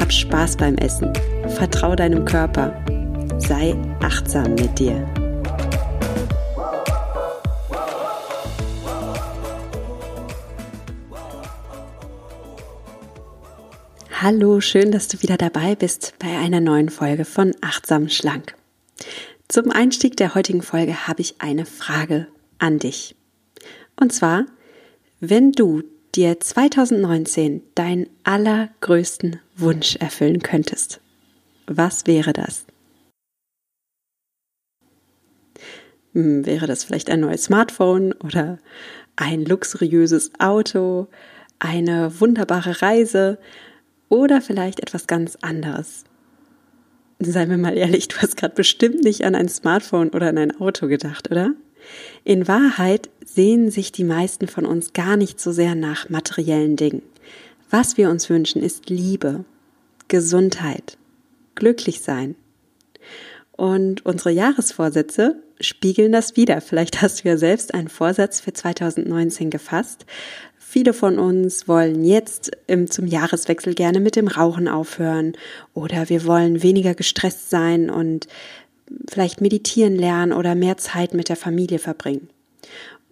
Hab Spaß beim Essen. Vertrau deinem Körper. Sei achtsam mit dir. Hallo, schön, dass du wieder dabei bist bei einer neuen Folge von Achtsam Schlank. Zum Einstieg der heutigen Folge habe ich eine Frage an dich. Und zwar, wenn du dir 2019 deinen allergrößten Wunsch erfüllen könntest, was wäre das? Hm, wäre das vielleicht ein neues Smartphone oder ein luxuriöses Auto, eine wunderbare Reise oder vielleicht etwas ganz anderes? Seien wir mal ehrlich, du hast gerade bestimmt nicht an ein Smartphone oder an ein Auto gedacht, oder? In Wahrheit sehen sich die meisten von uns gar nicht so sehr nach materiellen Dingen. Was wir uns wünschen, ist Liebe, Gesundheit, glücklich sein. Und unsere Jahresvorsätze spiegeln das wieder. Vielleicht hast du ja selbst einen Vorsatz für 2019 gefasst. Viele von uns wollen jetzt im, zum Jahreswechsel gerne mit dem Rauchen aufhören oder wir wollen weniger gestresst sein und vielleicht meditieren lernen oder mehr Zeit mit der Familie verbringen.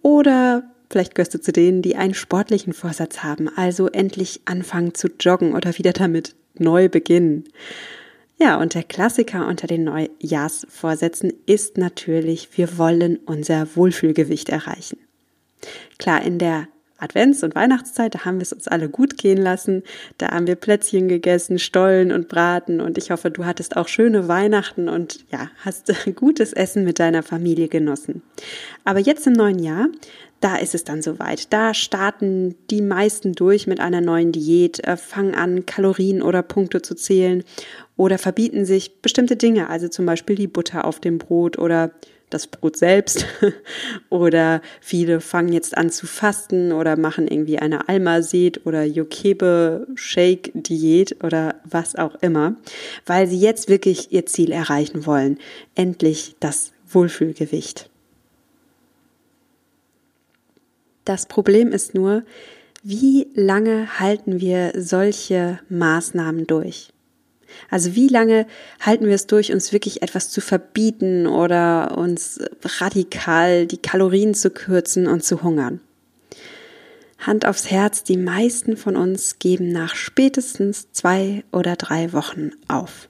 Oder vielleicht gehörst du zu denen, die einen sportlichen Vorsatz haben, also endlich anfangen zu joggen oder wieder damit neu beginnen. Ja, und der Klassiker unter den Neujahrsvorsätzen ist natürlich, wir wollen unser Wohlfühlgewicht erreichen. Klar, in der Advents- und Weihnachtszeit, da haben wir es uns alle gut gehen lassen. Da haben wir Plätzchen gegessen, Stollen und Braten und ich hoffe, du hattest auch schöne Weihnachten und ja, hast gutes Essen mit deiner Familie genossen. Aber jetzt im neuen Jahr, da ist es dann soweit. Da starten die meisten durch mit einer neuen Diät, äh, fangen an, Kalorien oder Punkte zu zählen oder verbieten sich bestimmte Dinge, also zum Beispiel die Butter auf dem Brot oder das Brot selbst oder viele fangen jetzt an zu fasten oder machen irgendwie eine Alma-Seed oder Yokebe-Shake-Diät oder was auch immer, weil sie jetzt wirklich ihr Ziel erreichen wollen. Endlich das Wohlfühlgewicht. Das Problem ist nur, wie lange halten wir solche Maßnahmen durch? Also wie lange halten wir es durch, uns wirklich etwas zu verbieten oder uns radikal die Kalorien zu kürzen und zu hungern? Hand aufs Herz, die meisten von uns geben nach spätestens zwei oder drei Wochen auf.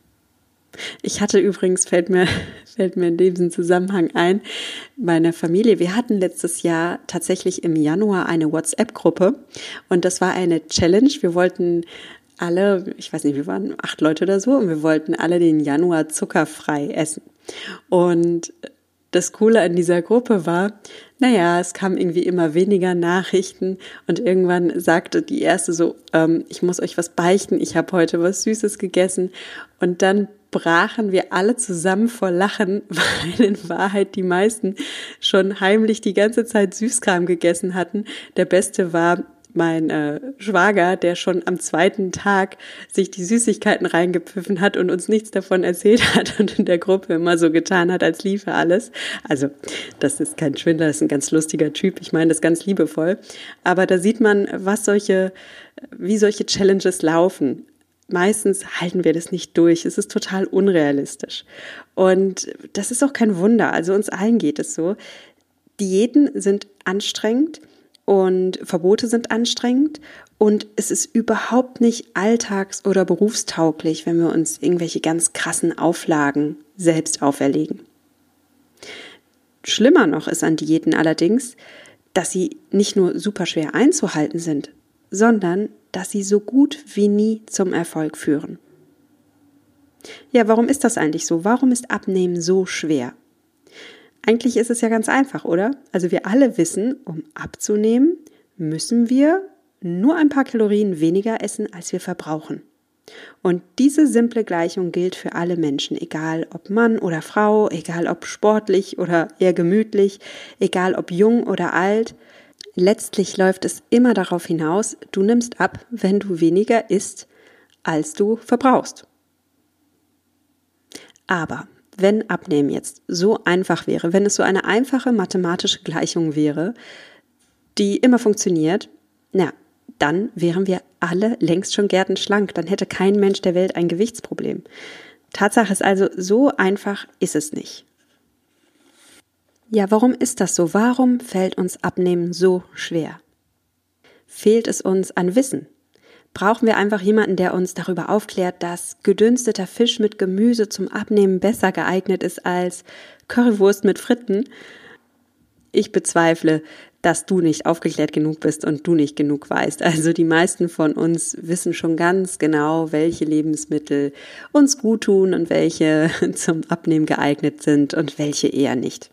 Ich hatte übrigens, fällt mir, fällt mir in diesem Zusammenhang ein, meine Familie, wir hatten letztes Jahr tatsächlich im Januar eine WhatsApp-Gruppe und das war eine Challenge. Wir wollten alle, ich weiß nicht, wir waren acht Leute oder so und wir wollten alle den Januar zuckerfrei essen. Und das Coole an dieser Gruppe war, naja, es kamen irgendwie immer weniger Nachrichten und irgendwann sagte die erste so, ähm, ich muss euch was beichten, ich habe heute was Süßes gegessen und dann brachen wir alle zusammen vor Lachen, weil in Wahrheit die meisten schon heimlich die ganze Zeit Süßkram gegessen hatten. Der beste war mein äh, Schwager, der schon am zweiten Tag sich die Süßigkeiten reingepfiffen hat und uns nichts davon erzählt hat und in der Gruppe immer so getan hat, als liefe alles. Also, das ist kein Schwindler, das ist ein ganz lustiger Typ. Ich meine das ganz liebevoll. Aber da sieht man, was solche, wie solche Challenges laufen. Meistens halten wir das nicht durch. Es ist total unrealistisch. Und das ist auch kein Wunder. Also uns allen geht es so. Diäten sind anstrengend und Verbote sind anstrengend und es ist überhaupt nicht alltags- oder berufstauglich, wenn wir uns irgendwelche ganz krassen Auflagen selbst auferlegen. Schlimmer noch ist an Diäten allerdings, dass sie nicht nur super schwer einzuhalten sind, sondern dass sie so gut wie nie zum Erfolg führen. Ja, warum ist das eigentlich so? Warum ist Abnehmen so schwer? Eigentlich ist es ja ganz einfach, oder? Also wir alle wissen, um abzunehmen, müssen wir nur ein paar Kalorien weniger essen, als wir verbrauchen. Und diese simple Gleichung gilt für alle Menschen, egal ob Mann oder Frau, egal ob sportlich oder eher gemütlich, egal ob jung oder alt. Letztlich läuft es immer darauf hinaus, du nimmst ab, wenn du weniger isst, als du verbrauchst. Aber wenn Abnehmen jetzt so einfach wäre, wenn es so eine einfache mathematische Gleichung wäre, die immer funktioniert, na, dann wären wir alle längst schon gärtenschlank. Dann hätte kein Mensch der Welt ein Gewichtsproblem. Tatsache ist also, so einfach ist es nicht. Ja, warum ist das so? Warum fällt uns Abnehmen so schwer? Fehlt es uns an Wissen? Brauchen wir einfach jemanden, der uns darüber aufklärt, dass gedünsteter Fisch mit Gemüse zum Abnehmen besser geeignet ist als Currywurst mit Fritten? Ich bezweifle, dass du nicht aufgeklärt genug bist und du nicht genug weißt. Also die meisten von uns wissen schon ganz genau, welche Lebensmittel uns gut tun und welche zum Abnehmen geeignet sind und welche eher nicht.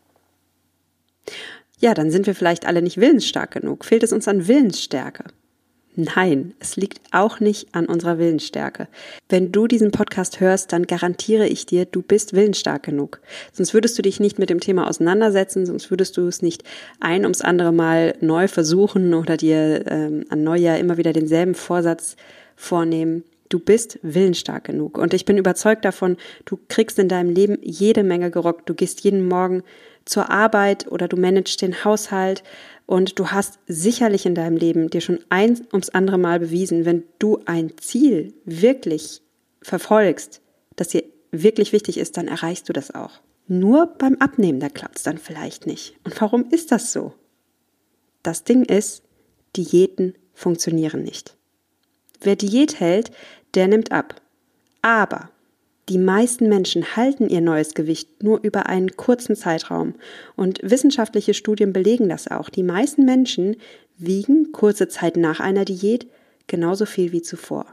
Ja, dann sind wir vielleicht alle nicht willensstark genug. Fehlt es uns an Willensstärke? Nein, es liegt auch nicht an unserer Willensstärke. Wenn du diesen Podcast hörst, dann garantiere ich dir, du bist willensstark genug. Sonst würdest du dich nicht mit dem Thema auseinandersetzen, sonst würdest du es nicht ein ums andere Mal neu versuchen oder dir ähm, an Neujahr immer wieder denselben Vorsatz vornehmen. Du bist willensstark genug. Und ich bin überzeugt davon, du kriegst in deinem Leben jede Menge gerockt. Du gehst jeden Morgen zur Arbeit oder du managst den Haushalt und du hast sicherlich in deinem Leben dir schon eins ums andere Mal bewiesen, wenn du ein Ziel wirklich verfolgst, das dir wirklich wichtig ist, dann erreichst du das auch. Nur beim Abnehmen, da klappt es dann vielleicht nicht. Und warum ist das so? Das Ding ist, Diäten funktionieren nicht. Wer Diät hält, der nimmt ab. Aber die meisten Menschen halten ihr neues Gewicht nur über einen kurzen Zeitraum und wissenschaftliche Studien belegen das auch. Die meisten Menschen wiegen kurze Zeit nach einer Diät genauso viel wie zuvor.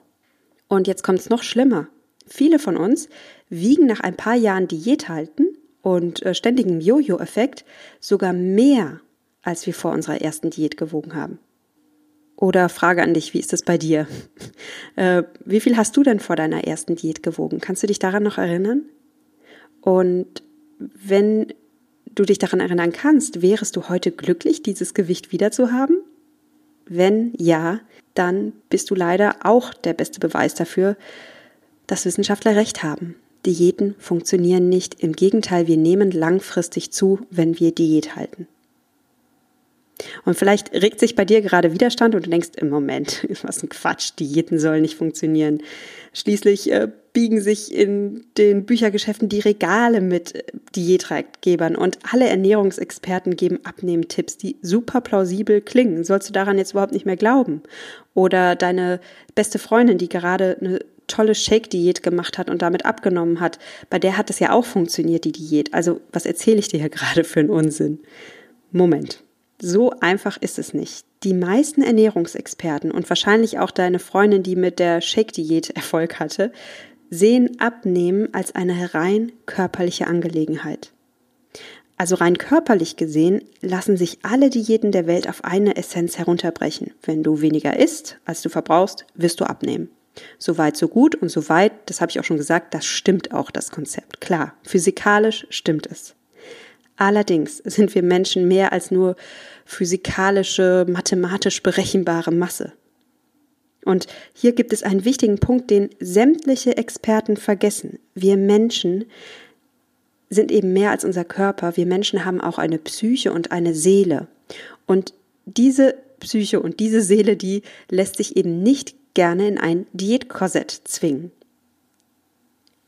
Und jetzt kommt es noch schlimmer. Viele von uns wiegen nach ein paar Jahren Diät halten und äh, ständigem Jojo-Effekt sogar mehr, als wir vor unserer ersten Diät gewogen haben. Oder Frage an dich, wie ist es bei dir? Äh, wie viel hast du denn vor deiner ersten Diät gewogen? Kannst du dich daran noch erinnern? Und wenn du dich daran erinnern kannst, wärest du heute glücklich, dieses Gewicht wieder zu haben? Wenn ja, dann bist du leider auch der beste Beweis dafür, dass Wissenschaftler recht haben. Diäten funktionieren nicht. Im Gegenteil, wir nehmen langfristig zu, wenn wir Diät halten. Und vielleicht regt sich bei dir gerade Widerstand und du denkst im Moment, was ein Quatsch, Diäten sollen nicht funktionieren. Schließlich äh, biegen sich in den Büchergeschäften die Regale mit äh, Diätratgebern und alle Ernährungsexperten geben Abnehmtipps, die super plausibel klingen. Sollst du daran jetzt überhaupt nicht mehr glauben? Oder deine beste Freundin, die gerade eine tolle Shake-Diät gemacht hat und damit abgenommen hat, bei der hat es ja auch funktioniert, die Diät. Also was erzähle ich dir hier gerade für einen Unsinn? Moment. So einfach ist es nicht. Die meisten Ernährungsexperten und wahrscheinlich auch deine Freundin, die mit der Shake-Diät Erfolg hatte, sehen Abnehmen als eine rein körperliche Angelegenheit. Also rein körperlich gesehen lassen sich alle Diäten der Welt auf eine Essenz herunterbrechen. Wenn du weniger isst, als du verbrauchst, wirst du abnehmen. Soweit, so gut und soweit, das habe ich auch schon gesagt, das stimmt auch das Konzept. Klar, physikalisch stimmt es. Allerdings sind wir Menschen mehr als nur physikalische, mathematisch berechenbare Masse. Und hier gibt es einen wichtigen Punkt, den sämtliche Experten vergessen. Wir Menschen sind eben mehr als unser Körper. Wir Menschen haben auch eine Psyche und eine Seele. Und diese Psyche und diese Seele, die lässt sich eben nicht gerne in ein Diätkorsett zwingen.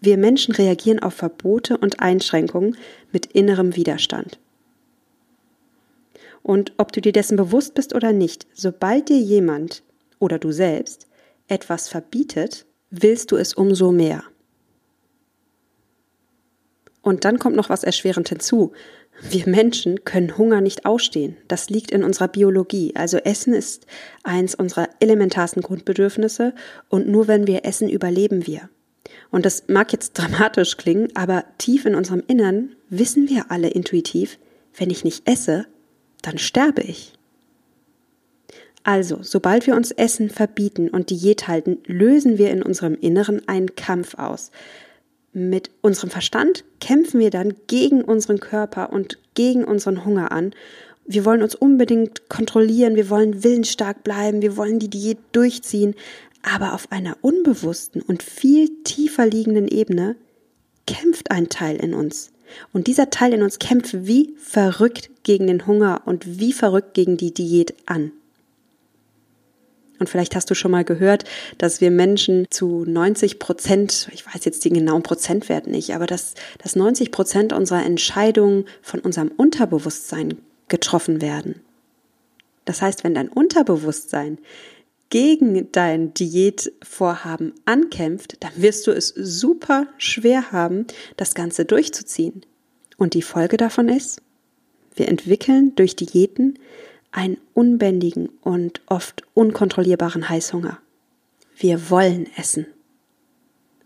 Wir Menschen reagieren auf Verbote und Einschränkungen mit innerem Widerstand. Und ob du dir dessen bewusst bist oder nicht, sobald dir jemand oder du selbst etwas verbietet, willst du es umso mehr. Und dann kommt noch was erschwerend hinzu. Wir Menschen können Hunger nicht ausstehen. Das liegt in unserer Biologie. Also Essen ist eins unserer elementarsten Grundbedürfnisse und nur wenn wir essen, überleben wir. Und das mag jetzt dramatisch klingen, aber tief in unserem Innern wissen wir alle intuitiv, wenn ich nicht esse, dann sterbe ich. Also, sobald wir uns Essen verbieten und Diät halten, lösen wir in unserem Inneren einen Kampf aus. Mit unserem Verstand kämpfen wir dann gegen unseren Körper und gegen unseren Hunger an. Wir wollen uns unbedingt kontrollieren, wir wollen willensstark bleiben, wir wollen die Diät durchziehen, aber auf einer unbewussten und viel tiefer liegenden Ebene kämpft ein Teil in uns. Und dieser Teil in uns kämpft wie verrückt gegen den Hunger und wie verrückt gegen die Diät an. Und vielleicht hast du schon mal gehört, dass wir Menschen zu 90 Prozent, ich weiß jetzt den genauen Prozentwert nicht, aber dass, dass 90 Prozent unserer Entscheidungen von unserem Unterbewusstsein getroffen werden. Das heißt, wenn dein Unterbewusstsein gegen dein Diätvorhaben ankämpft, dann wirst du es super schwer haben, das Ganze durchzuziehen. Und die Folge davon ist, wir entwickeln durch Diäten einen unbändigen und oft unkontrollierbaren Heißhunger. Wir wollen essen.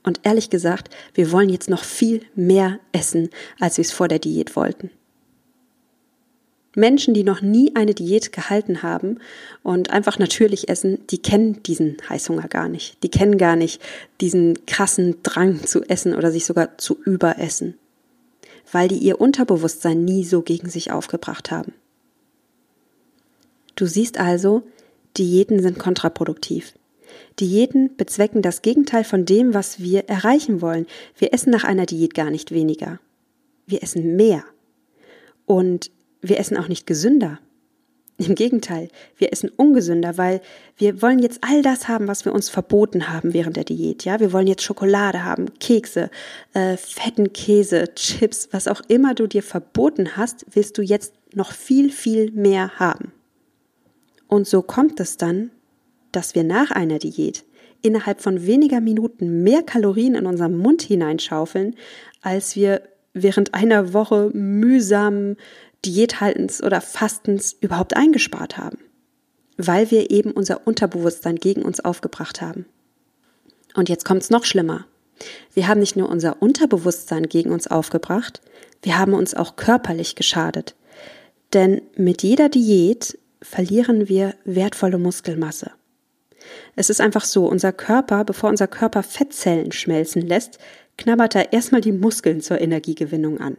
Und ehrlich gesagt, wir wollen jetzt noch viel mehr essen, als wir es vor der Diät wollten. Menschen, die noch nie eine Diät gehalten haben und einfach natürlich essen, die kennen diesen Heißhunger gar nicht. Die kennen gar nicht diesen krassen Drang zu essen oder sich sogar zu überessen, weil die ihr Unterbewusstsein nie so gegen sich aufgebracht haben. Du siehst also, Diäten sind kontraproduktiv. Diäten bezwecken das Gegenteil von dem, was wir erreichen wollen. Wir essen nach einer Diät gar nicht weniger. Wir essen mehr. Und wir essen auch nicht gesünder. Im Gegenteil, wir essen ungesünder, weil wir wollen jetzt all das haben, was wir uns verboten haben während der Diät. Ja, wir wollen jetzt Schokolade haben, Kekse, äh, fetten Käse, Chips, was auch immer du dir verboten hast, willst du jetzt noch viel, viel mehr haben. Und so kommt es dann, dass wir nach einer Diät innerhalb von weniger Minuten mehr Kalorien in unseren Mund hineinschaufeln, als wir während einer Woche mühsamen Diäthaltens oder Fastens überhaupt eingespart haben, weil wir eben unser Unterbewusstsein gegen uns aufgebracht haben. Und jetzt kommt es noch schlimmer. Wir haben nicht nur unser Unterbewusstsein gegen uns aufgebracht, wir haben uns auch körperlich geschadet. Denn mit jeder Diät verlieren wir wertvolle Muskelmasse. Es ist einfach so, unser Körper, bevor unser Körper Fettzellen schmelzen lässt, knabbert er erstmal die Muskeln zur Energiegewinnung an.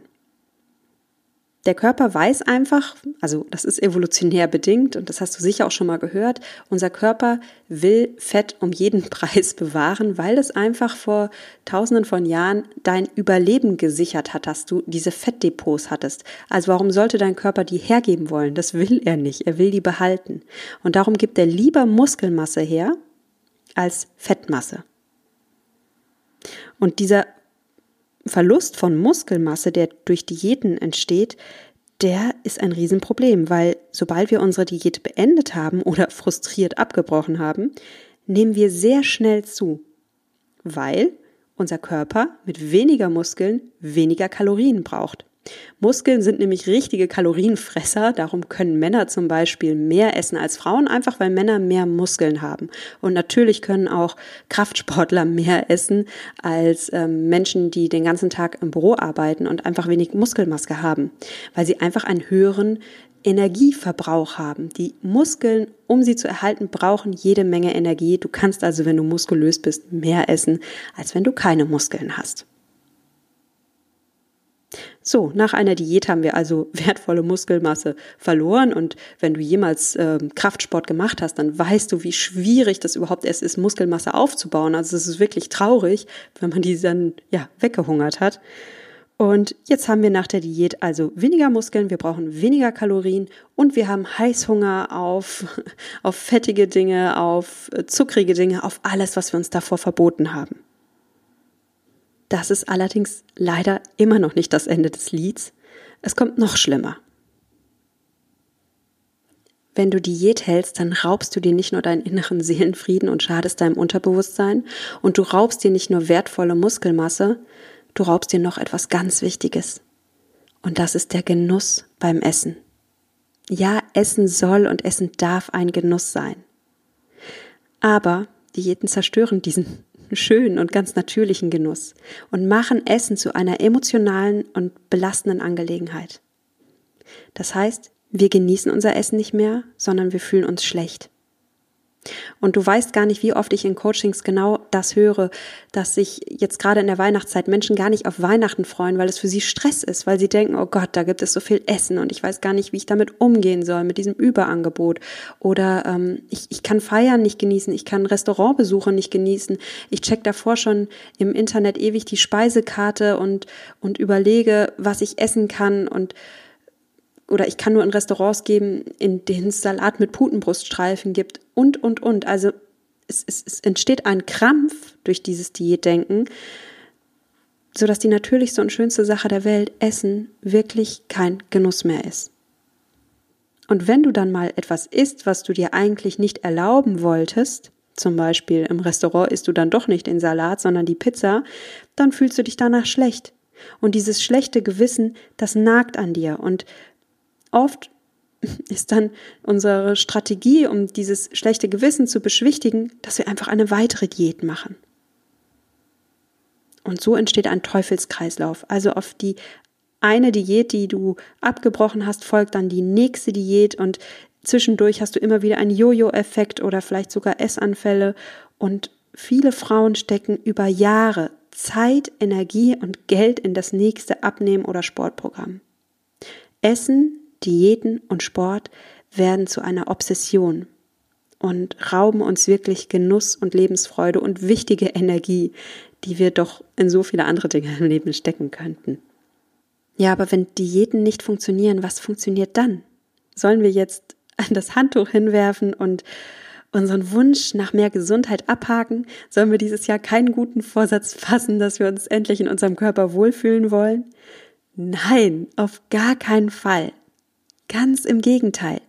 Der Körper weiß einfach, also das ist evolutionär bedingt und das hast du sicher auch schon mal gehört, unser Körper will Fett um jeden Preis bewahren, weil es einfach vor tausenden von Jahren dein Überleben gesichert hat, dass du diese Fettdepots hattest. Also warum sollte dein Körper die hergeben wollen? Das will er nicht, er will die behalten. Und darum gibt er lieber Muskelmasse her als Fettmasse. Und dieser Verlust von Muskelmasse, der durch Diäten entsteht, der ist ein Riesenproblem, weil sobald wir unsere Diät beendet haben oder frustriert abgebrochen haben, nehmen wir sehr schnell zu, weil unser Körper mit weniger Muskeln weniger Kalorien braucht. Muskeln sind nämlich richtige Kalorienfresser, darum können Männer zum Beispiel mehr essen als Frauen, einfach weil Männer mehr Muskeln haben. Und natürlich können auch Kraftsportler mehr essen als ähm, Menschen, die den ganzen Tag im Büro arbeiten und einfach wenig Muskelmaske haben, weil sie einfach einen höheren Energieverbrauch haben. Die Muskeln, um sie zu erhalten, brauchen jede Menge Energie. Du kannst also, wenn du muskulös bist, mehr essen, als wenn du keine Muskeln hast. So, nach einer Diät haben wir also wertvolle Muskelmasse verloren und wenn du jemals äh, Kraftsport gemacht hast, dann weißt du, wie schwierig das überhaupt erst ist, Muskelmasse aufzubauen. Also es ist wirklich traurig, wenn man die dann ja weggehungert hat. Und jetzt haben wir nach der Diät also weniger Muskeln, wir brauchen weniger Kalorien und wir haben Heißhunger auf, auf fettige Dinge, auf äh, zuckrige Dinge, auf alles, was wir uns davor verboten haben. Das ist allerdings leider immer noch nicht das Ende des Lieds. Es kommt noch schlimmer. Wenn du Diät hältst, dann raubst du dir nicht nur deinen inneren Seelenfrieden und schadest deinem Unterbewusstsein und du raubst dir nicht nur wertvolle Muskelmasse, du raubst dir noch etwas ganz Wichtiges. Und das ist der Genuss beim Essen. Ja, Essen soll und Essen darf ein Genuss sein. Aber Diäten zerstören diesen schönen und ganz natürlichen Genuss und machen Essen zu einer emotionalen und belastenden Angelegenheit. Das heißt, wir genießen unser Essen nicht mehr, sondern wir fühlen uns schlecht. Und du weißt gar nicht, wie oft ich in Coachings genau das höre, dass sich jetzt gerade in der Weihnachtszeit Menschen gar nicht auf Weihnachten freuen, weil es für sie Stress ist, weil sie denken, oh Gott, da gibt es so viel Essen und ich weiß gar nicht, wie ich damit umgehen soll, mit diesem Überangebot. Oder ähm, ich, ich kann Feiern nicht genießen, ich kann Restaurantbesuche nicht genießen. Ich check davor schon im Internet ewig die Speisekarte und, und überlege, was ich essen kann und oder ich kann nur in Restaurants geben, in denen es Salat mit Putenbruststreifen gibt und, und, und. Also es, es, es entsteht ein Krampf durch dieses Diätdenken, sodass die natürlichste und schönste Sache der Welt, Essen, wirklich kein Genuss mehr ist. Und wenn du dann mal etwas isst, was du dir eigentlich nicht erlauben wolltest, zum Beispiel im Restaurant isst du dann doch nicht den Salat, sondern die Pizza, dann fühlst du dich danach schlecht. Und dieses schlechte Gewissen, das nagt an dir. Und oft ist dann unsere Strategie, um dieses schlechte Gewissen zu beschwichtigen, dass wir einfach eine weitere Diät machen. Und so entsteht ein Teufelskreislauf. Also auf die eine Diät, die du abgebrochen hast, folgt dann die nächste Diät und zwischendurch hast du immer wieder einen Jojo-Effekt oder vielleicht sogar Essanfälle und viele Frauen stecken über Jahre Zeit, Energie und Geld in das nächste Abnehmen- oder Sportprogramm. Essen Diäten und Sport werden zu einer Obsession und rauben uns wirklich Genuss und Lebensfreude und wichtige Energie, die wir doch in so viele andere Dinge im Leben stecken könnten. Ja, aber wenn Diäten nicht funktionieren, was funktioniert dann? Sollen wir jetzt das Handtuch hinwerfen und unseren Wunsch nach mehr Gesundheit abhaken? Sollen wir dieses Jahr keinen guten Vorsatz fassen, dass wir uns endlich in unserem Körper wohlfühlen wollen? Nein, auf gar keinen Fall. Ganz im Gegenteil.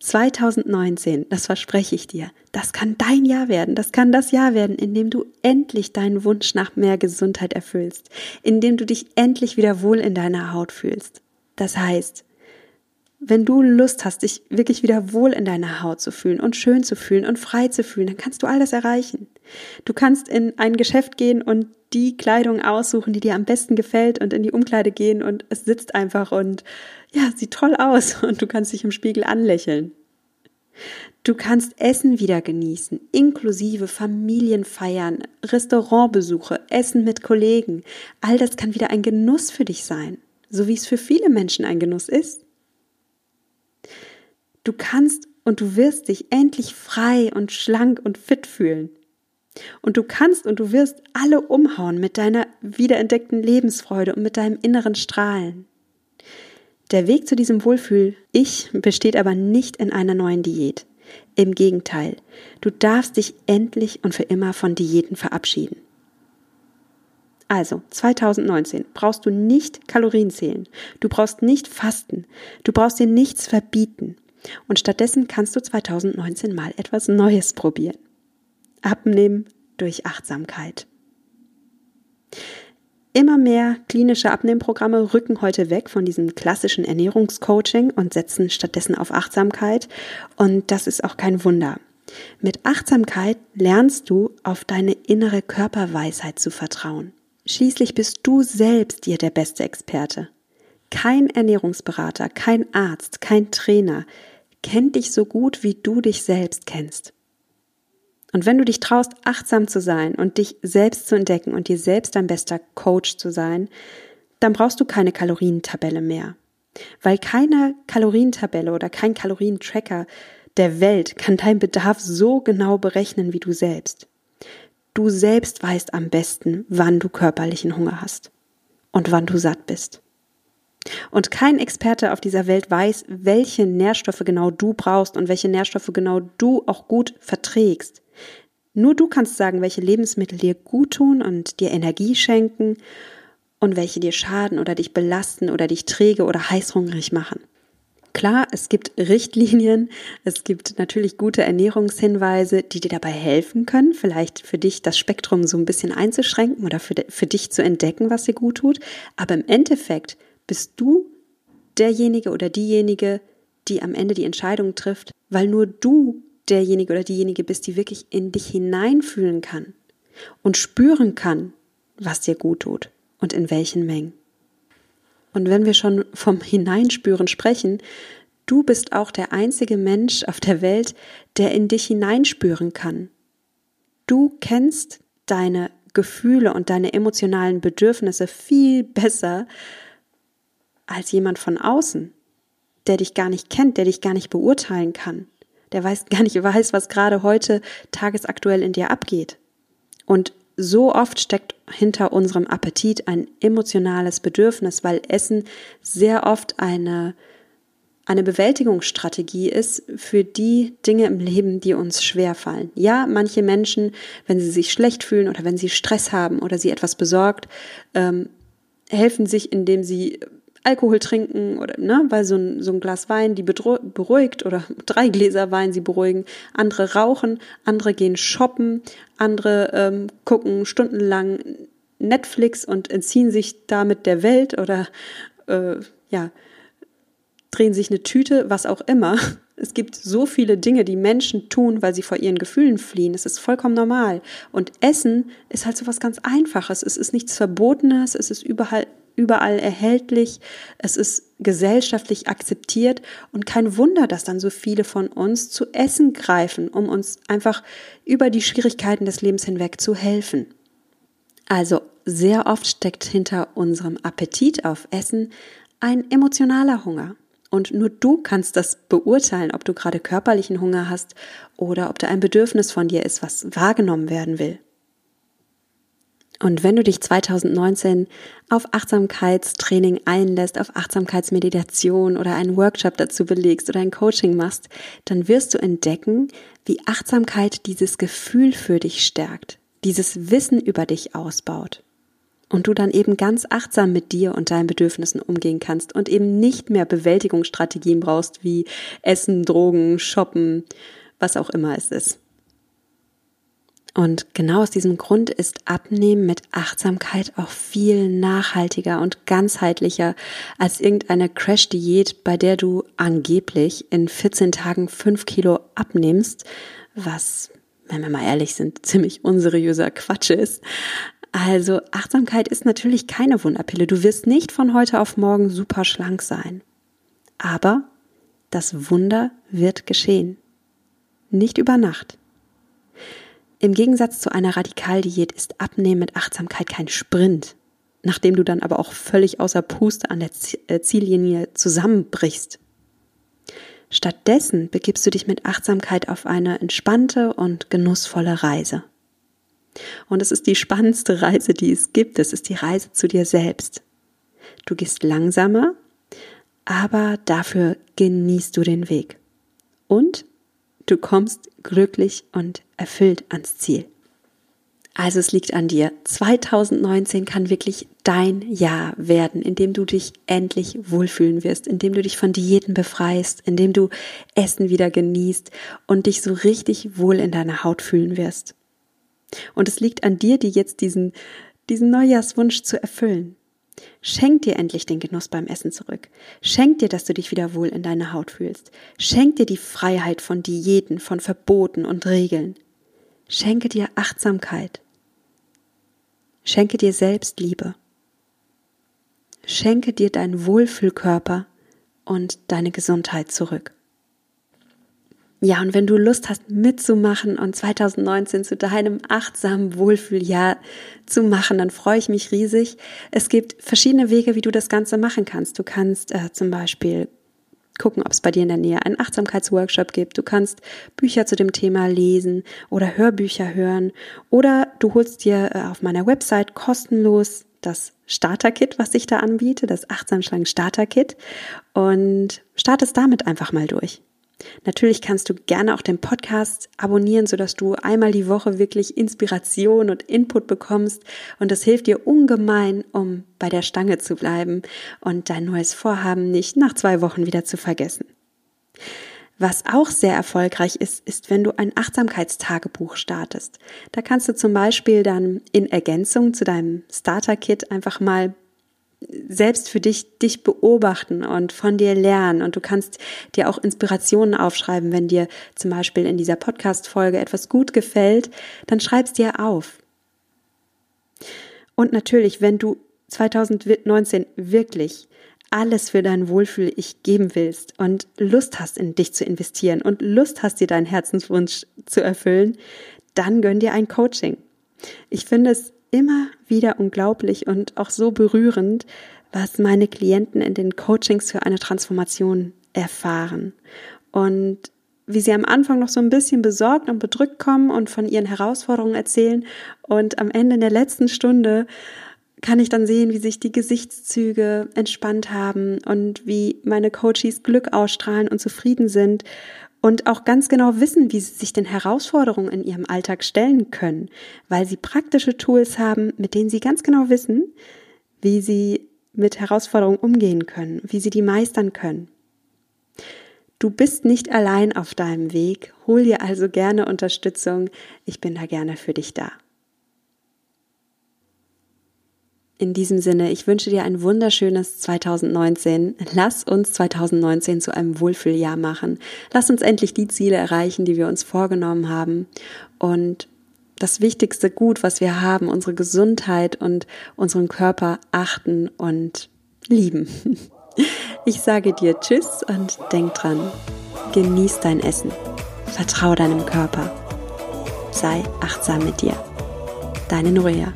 2019, das verspreche ich dir, das kann dein Jahr werden, das kann das Jahr werden, in dem du endlich deinen Wunsch nach mehr Gesundheit erfüllst, in dem du dich endlich wieder wohl in deiner Haut fühlst. Das heißt, wenn du Lust hast, dich wirklich wieder wohl in deiner Haut zu fühlen und schön zu fühlen und frei zu fühlen, dann kannst du all das erreichen. Du kannst in ein Geschäft gehen und die Kleidung aussuchen, die dir am besten gefällt und in die Umkleide gehen und es sitzt einfach und ja, sieht toll aus und du kannst dich im Spiegel anlächeln. Du kannst Essen wieder genießen, inklusive Familienfeiern, Restaurantbesuche, Essen mit Kollegen. All das kann wieder ein Genuss für dich sein, so wie es für viele Menschen ein Genuss ist. Du kannst und du wirst dich endlich frei und schlank und fit fühlen. Und du kannst und du wirst alle umhauen mit deiner wiederentdeckten Lebensfreude und mit deinem inneren Strahlen. Der Weg zu diesem Wohlfühl-Ich besteht aber nicht in einer neuen Diät. Im Gegenteil, du darfst dich endlich und für immer von Diäten verabschieden. Also, 2019 brauchst du nicht Kalorien zählen, du brauchst nicht fasten, du brauchst dir nichts verbieten. Und stattdessen kannst du 2019 mal etwas Neues probieren. Abnehmen durch Achtsamkeit. Immer mehr klinische Abnehmprogramme rücken heute weg von diesem klassischen Ernährungscoaching und setzen stattdessen auf Achtsamkeit. Und das ist auch kein Wunder. Mit Achtsamkeit lernst du auf deine innere Körperweisheit zu vertrauen. Schließlich bist du selbst dir der beste Experte. Kein Ernährungsberater, kein Arzt, kein Trainer kennt dich so gut, wie du dich selbst kennst. Und wenn du dich traust, achtsam zu sein und dich selbst zu entdecken und dir selbst dein bester Coach zu sein, dann brauchst du keine Kalorientabelle mehr. Weil keine Kalorientabelle oder kein Kalorientracker der Welt kann deinen Bedarf so genau berechnen wie du selbst. Du selbst weißt am besten, wann du körperlichen Hunger hast und wann du satt bist. Und kein Experte auf dieser Welt weiß, welche Nährstoffe genau du brauchst und welche Nährstoffe genau du auch gut verträgst. Nur du kannst sagen, welche Lebensmittel dir gut tun und dir Energie schenken und welche dir schaden oder dich belasten oder dich träge oder heißhungrig machen. Klar, es gibt Richtlinien, es gibt natürlich gute Ernährungshinweise, die dir dabei helfen können, vielleicht für dich das Spektrum so ein bisschen einzuschränken oder für, für dich zu entdecken, was dir gut tut. Aber im Endeffekt bist du derjenige oder diejenige, die am Ende die Entscheidung trifft, weil nur du derjenige oder diejenige bist, die wirklich in dich hineinfühlen kann und spüren kann, was dir gut tut und in welchen Mengen. Und wenn wir schon vom Hineinspüren sprechen, Du bist auch der einzige Mensch auf der Welt, der in dich hineinspüren kann. Du kennst deine Gefühle und deine emotionalen Bedürfnisse viel besser als jemand von außen, der dich gar nicht kennt, der dich gar nicht beurteilen kann, der weiß gar nicht weiß, was gerade heute tagesaktuell in dir abgeht. Und so oft steckt hinter unserem Appetit ein emotionales Bedürfnis, weil Essen sehr oft eine eine Bewältigungsstrategie ist für die Dinge im Leben, die uns schwer fallen. Ja, manche Menschen, wenn sie sich schlecht fühlen oder wenn sie Stress haben oder sie etwas besorgt, ähm, helfen sich, indem sie Alkohol trinken oder ne, weil so ein, so ein Glas Wein die beruhigt oder drei Gläser Wein sie beruhigen. Andere rauchen, andere gehen shoppen, andere ähm, gucken stundenlang Netflix und entziehen sich damit der Welt oder äh, ja drehen sich eine Tüte, was auch immer. Es gibt so viele Dinge, die Menschen tun, weil sie vor ihren Gefühlen fliehen. Es ist vollkommen normal. Und Essen ist halt so was ganz Einfaches. Es ist nichts Verbotenes. Es ist überall, überall erhältlich. Es ist gesellschaftlich akzeptiert. Und kein Wunder, dass dann so viele von uns zu Essen greifen, um uns einfach über die Schwierigkeiten des Lebens hinweg zu helfen. Also sehr oft steckt hinter unserem Appetit auf Essen ein emotionaler Hunger. Und nur du kannst das beurteilen, ob du gerade körperlichen Hunger hast oder ob da ein Bedürfnis von dir ist, was wahrgenommen werden will. Und wenn du dich 2019 auf Achtsamkeitstraining einlässt, auf Achtsamkeitsmeditation oder einen Workshop dazu belegst oder ein Coaching machst, dann wirst du entdecken, wie Achtsamkeit dieses Gefühl für dich stärkt, dieses Wissen über dich ausbaut und du dann eben ganz achtsam mit dir und deinen Bedürfnissen umgehen kannst und eben nicht mehr Bewältigungsstrategien brauchst wie Essen, Drogen, Shoppen, was auch immer es ist. Und genau aus diesem Grund ist Abnehmen mit Achtsamkeit auch viel nachhaltiger und ganzheitlicher als irgendeine Crash-Diät, bei der du angeblich in 14 Tagen 5 Kilo abnimmst, was, wenn wir mal ehrlich sind, ziemlich unseriöser Quatsch ist. Also Achtsamkeit ist natürlich keine Wunderpille. Du wirst nicht von heute auf morgen super schlank sein. Aber das Wunder wird geschehen. Nicht über Nacht. Im Gegensatz zu einer Radikaldiät ist Abnehmen mit Achtsamkeit kein Sprint, nachdem du dann aber auch völlig außer Puste an der äh, Ziellinie zusammenbrichst. Stattdessen begibst du dich mit Achtsamkeit auf eine entspannte und genussvolle Reise. Und es ist die spannendste Reise, die es gibt. Es ist die Reise zu dir selbst. Du gehst langsamer, aber dafür genießt du den Weg. Und du kommst glücklich und erfüllt ans Ziel. Also es liegt an dir. 2019 kann wirklich dein Jahr werden, in dem du dich endlich wohlfühlen wirst, in dem du dich von Diäten befreist, in dem du Essen wieder genießt und dich so richtig wohl in deiner Haut fühlen wirst. Und es liegt an dir, die jetzt diesen, diesen Neujahrswunsch zu erfüllen. Schenk dir endlich den Genuss beim Essen zurück. Schenk dir, dass du dich wieder wohl in deiner Haut fühlst. Schenk dir die Freiheit von Diäten, von Verboten und Regeln. Schenke dir Achtsamkeit. Schenke dir Selbstliebe. Schenke dir deinen Wohlfühlkörper und deine Gesundheit zurück. Ja, und wenn du Lust hast mitzumachen und 2019 zu deinem achtsamen Wohlfühljahr zu machen, dann freue ich mich riesig. Es gibt verschiedene Wege, wie du das Ganze machen kannst. Du kannst äh, zum Beispiel gucken, ob es bei dir in der Nähe einen Achtsamkeitsworkshop gibt. Du kannst Bücher zu dem Thema lesen oder Hörbücher hören oder du holst dir äh, auf meiner Website kostenlos das Starter-Kit, was ich da anbiete, das Achtsamschlangen Starter-Kit und startest damit einfach mal durch. Natürlich kannst du gerne auch den Podcast abonnieren, sodass du einmal die Woche wirklich Inspiration und Input bekommst. Und das hilft dir ungemein, um bei der Stange zu bleiben und dein neues Vorhaben nicht nach zwei Wochen wieder zu vergessen. Was auch sehr erfolgreich ist, ist, wenn du ein Achtsamkeitstagebuch startest. Da kannst du zum Beispiel dann in Ergänzung zu deinem Starter-Kit einfach mal selbst für dich, dich beobachten und von dir lernen. Und du kannst dir auch Inspirationen aufschreiben, wenn dir zum Beispiel in dieser Podcast-Folge etwas gut gefällt, dann schreib's dir auf. Und natürlich, wenn du 2019 wirklich alles für dein Wohlfühl ich geben willst und Lust hast, in dich zu investieren und Lust hast, dir deinen Herzenswunsch zu erfüllen, dann gönn dir ein Coaching. Ich finde es immer wieder unglaublich und auch so berührend, was meine Klienten in den Coachings für eine Transformation erfahren. Und wie sie am Anfang noch so ein bisschen besorgt und bedrückt kommen und von ihren Herausforderungen erzählen und am Ende in der letzten Stunde kann ich dann sehen, wie sich die Gesichtszüge entspannt haben und wie meine Coaches Glück ausstrahlen und zufrieden sind und auch ganz genau wissen, wie sie sich den Herausforderungen in ihrem Alltag stellen können, weil sie praktische Tools haben, mit denen sie ganz genau wissen, wie sie mit Herausforderungen umgehen können, wie sie die meistern können. Du bist nicht allein auf deinem Weg, hol dir also gerne Unterstützung, ich bin da gerne für dich da. In diesem Sinne, ich wünsche dir ein wunderschönes 2019. Lass uns 2019 zu einem Wohlfühljahr machen. Lass uns endlich die Ziele erreichen, die wir uns vorgenommen haben. Und das wichtigste Gut, was wir haben, unsere Gesundheit und unseren Körper achten und lieben. Ich sage dir Tschüss und denk dran, genieß dein Essen, vertrau deinem Körper, sei achtsam mit dir. Deine Nuria.